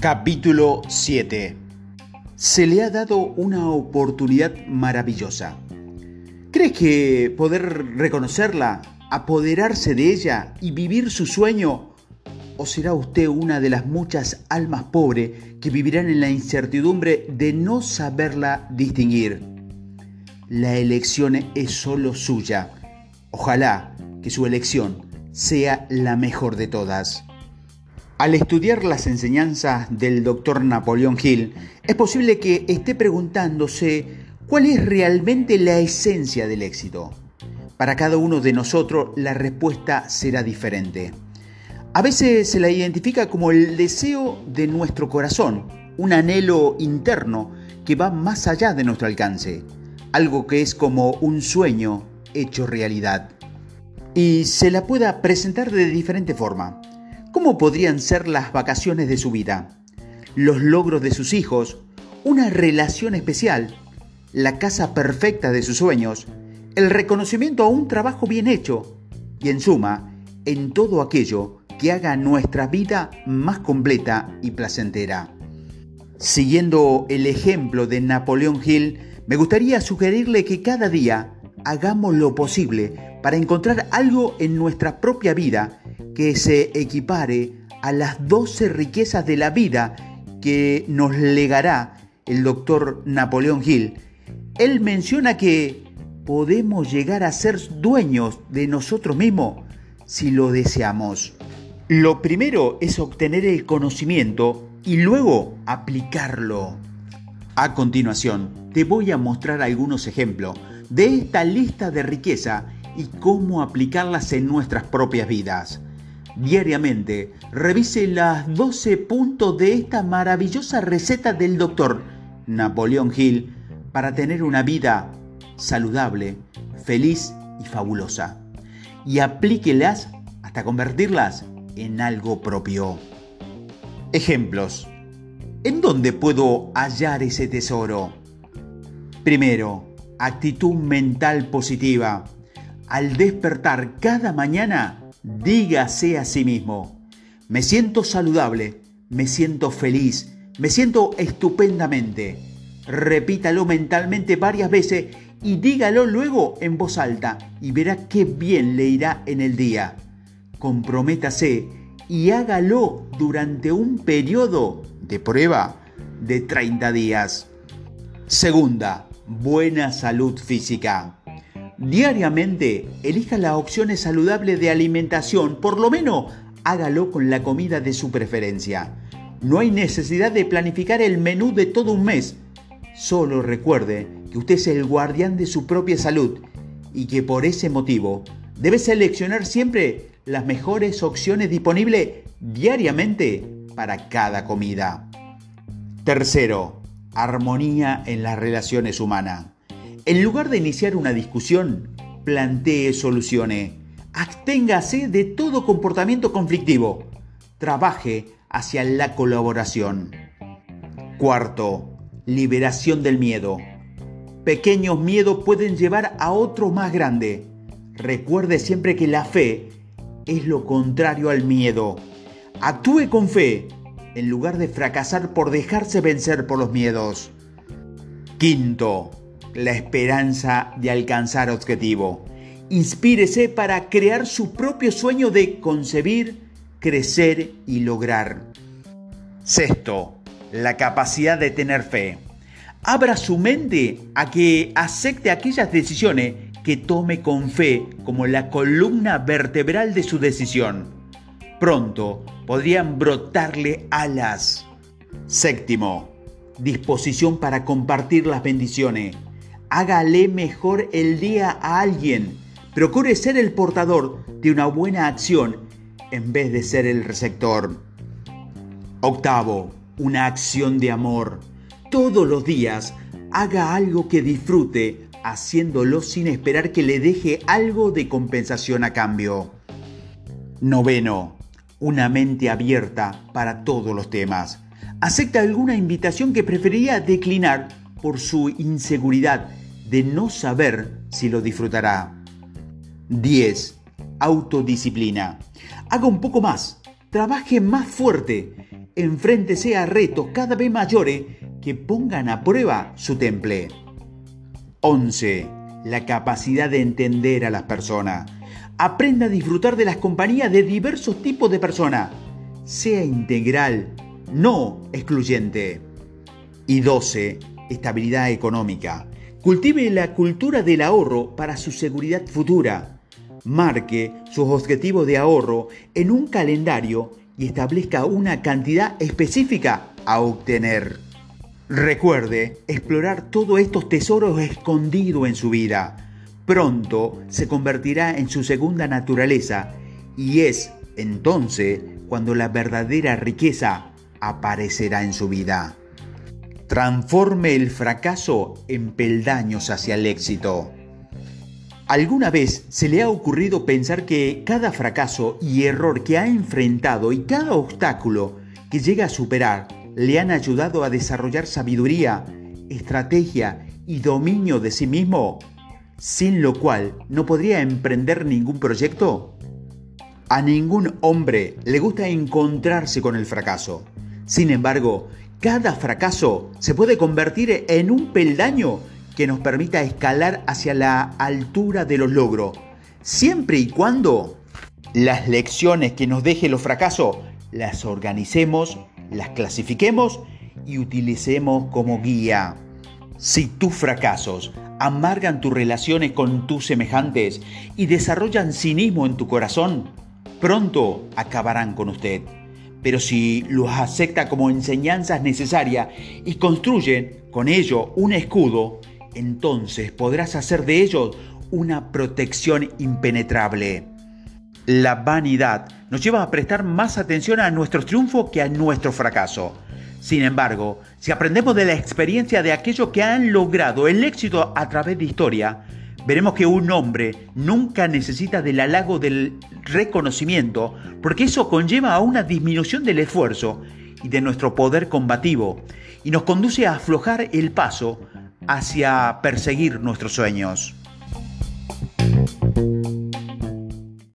Capítulo 7 Se le ha dado una oportunidad maravillosa. ¿Crees que poder reconocerla, apoderarse de ella y vivir su sueño? ¿O será usted una de las muchas almas pobres que vivirán en la incertidumbre de no saberla distinguir? La elección es solo suya. Ojalá que su elección sea la mejor de todas. Al estudiar las enseñanzas del doctor Napoleón Hill, es posible que esté preguntándose cuál es realmente la esencia del éxito. Para cada uno de nosotros la respuesta será diferente. A veces se la identifica como el deseo de nuestro corazón, un anhelo interno que va más allá de nuestro alcance, algo que es como un sueño hecho realidad. Y se la pueda presentar de diferente forma. ¿Cómo podrían ser las vacaciones de su vida? Los logros de sus hijos, una relación especial, la casa perfecta de sus sueños, el reconocimiento a un trabajo bien hecho y en suma, en todo aquello que haga nuestra vida más completa y placentera. Siguiendo el ejemplo de Napoleón Hill, me gustaría sugerirle que cada día hagamos lo posible para encontrar algo en nuestra propia vida que se equipare a las 12 riquezas de la vida que nos legará el doctor Napoleón Hill. Él menciona que podemos llegar a ser dueños de nosotros mismos si lo deseamos. Lo primero es obtener el conocimiento y luego aplicarlo. A continuación, te voy a mostrar algunos ejemplos de esta lista de riqueza y cómo aplicarlas en nuestras propias vidas diariamente. Revise las 12 puntos de esta maravillosa receta del doctor Napoleón Hill para tener una vida saludable, feliz y fabulosa. Y aplíquelas hasta convertirlas en algo propio. Ejemplos. ¿En dónde puedo hallar ese tesoro? Primero, actitud mental positiva. Al despertar cada mañana, dígase a sí mismo, me siento saludable, me siento feliz, me siento estupendamente. Repítalo mentalmente varias veces y dígalo luego en voz alta y verá qué bien le irá en el día. Comprométase y hágalo durante un periodo de prueba de 30 días. Segunda, buena salud física. Diariamente elija las opciones saludables de alimentación, por lo menos hágalo con la comida de su preferencia. No hay necesidad de planificar el menú de todo un mes. Solo recuerde que usted es el guardián de su propia salud y que por ese motivo debe seleccionar siempre las mejores opciones disponibles diariamente para cada comida. Tercero, armonía en las relaciones humanas. En lugar de iniciar una discusión, plantee soluciones. Absténgase de todo comportamiento conflictivo. Trabaje hacia la colaboración. Cuarto, liberación del miedo. Pequeños miedos pueden llevar a otro más grande. Recuerde siempre que la fe es lo contrario al miedo. Actúe con fe en lugar de fracasar por dejarse vencer por los miedos. Quinto, la esperanza de alcanzar objetivo. Inspírese para crear su propio sueño de concebir, crecer y lograr. Sexto, la capacidad de tener fe. Abra su mente a que acepte aquellas decisiones que tome con fe como la columna vertebral de su decisión. Pronto podrían brotarle alas. Séptimo, disposición para compartir las bendiciones hágale mejor el día a alguien. Procure ser el portador de una buena acción en vez de ser el receptor. Octavo, una acción de amor. Todos los días haga algo que disfrute, haciéndolo sin esperar que le deje algo de compensación a cambio. Noveno, una mente abierta para todos los temas. Acepta alguna invitación que preferiría declinar por su inseguridad de no saber si lo disfrutará. 10. Autodisciplina. Haga un poco más, trabaje más fuerte. enfréntese a retos cada vez mayores que pongan a prueba su temple. 11. La capacidad de entender a las personas. Aprenda a disfrutar de las compañías de diversos tipos de personas. Sea integral, no excluyente. Y 12. Estabilidad económica. Cultive la cultura del ahorro para su seguridad futura. Marque sus objetivos de ahorro en un calendario y establezca una cantidad específica a obtener. Recuerde explorar todos estos tesoros escondidos en su vida. Pronto se convertirá en su segunda naturaleza y es entonces cuando la verdadera riqueza aparecerá en su vida. Transforme el fracaso en peldaños hacia el éxito. ¿Alguna vez se le ha ocurrido pensar que cada fracaso y error que ha enfrentado y cada obstáculo que llega a superar le han ayudado a desarrollar sabiduría, estrategia y dominio de sí mismo, sin lo cual no podría emprender ningún proyecto? A ningún hombre le gusta encontrarse con el fracaso. Sin embargo, cada fracaso se puede convertir en un peldaño que nos permita escalar hacia la altura de los logros, siempre y cuando las lecciones que nos deje los fracasos las organicemos las clasifiquemos y utilicemos como guía. Si tus fracasos amargan tus relaciones con tus semejantes y desarrollan cinismo en tu corazón, pronto acabarán con usted. Pero si los acepta como enseñanzas necesarias y construyen con ello un escudo, entonces podrás hacer de ellos una protección impenetrable. La vanidad nos lleva a prestar más atención a nuestro triunfo que a nuestro fracaso. Sin embargo, si aprendemos de la experiencia de aquellos que han logrado el éxito a través de historia, veremos que un hombre nunca necesita del halago del reconocimiento, porque eso conlleva a una disminución del esfuerzo y de nuestro poder combativo, y nos conduce a aflojar el paso hacia perseguir nuestros sueños.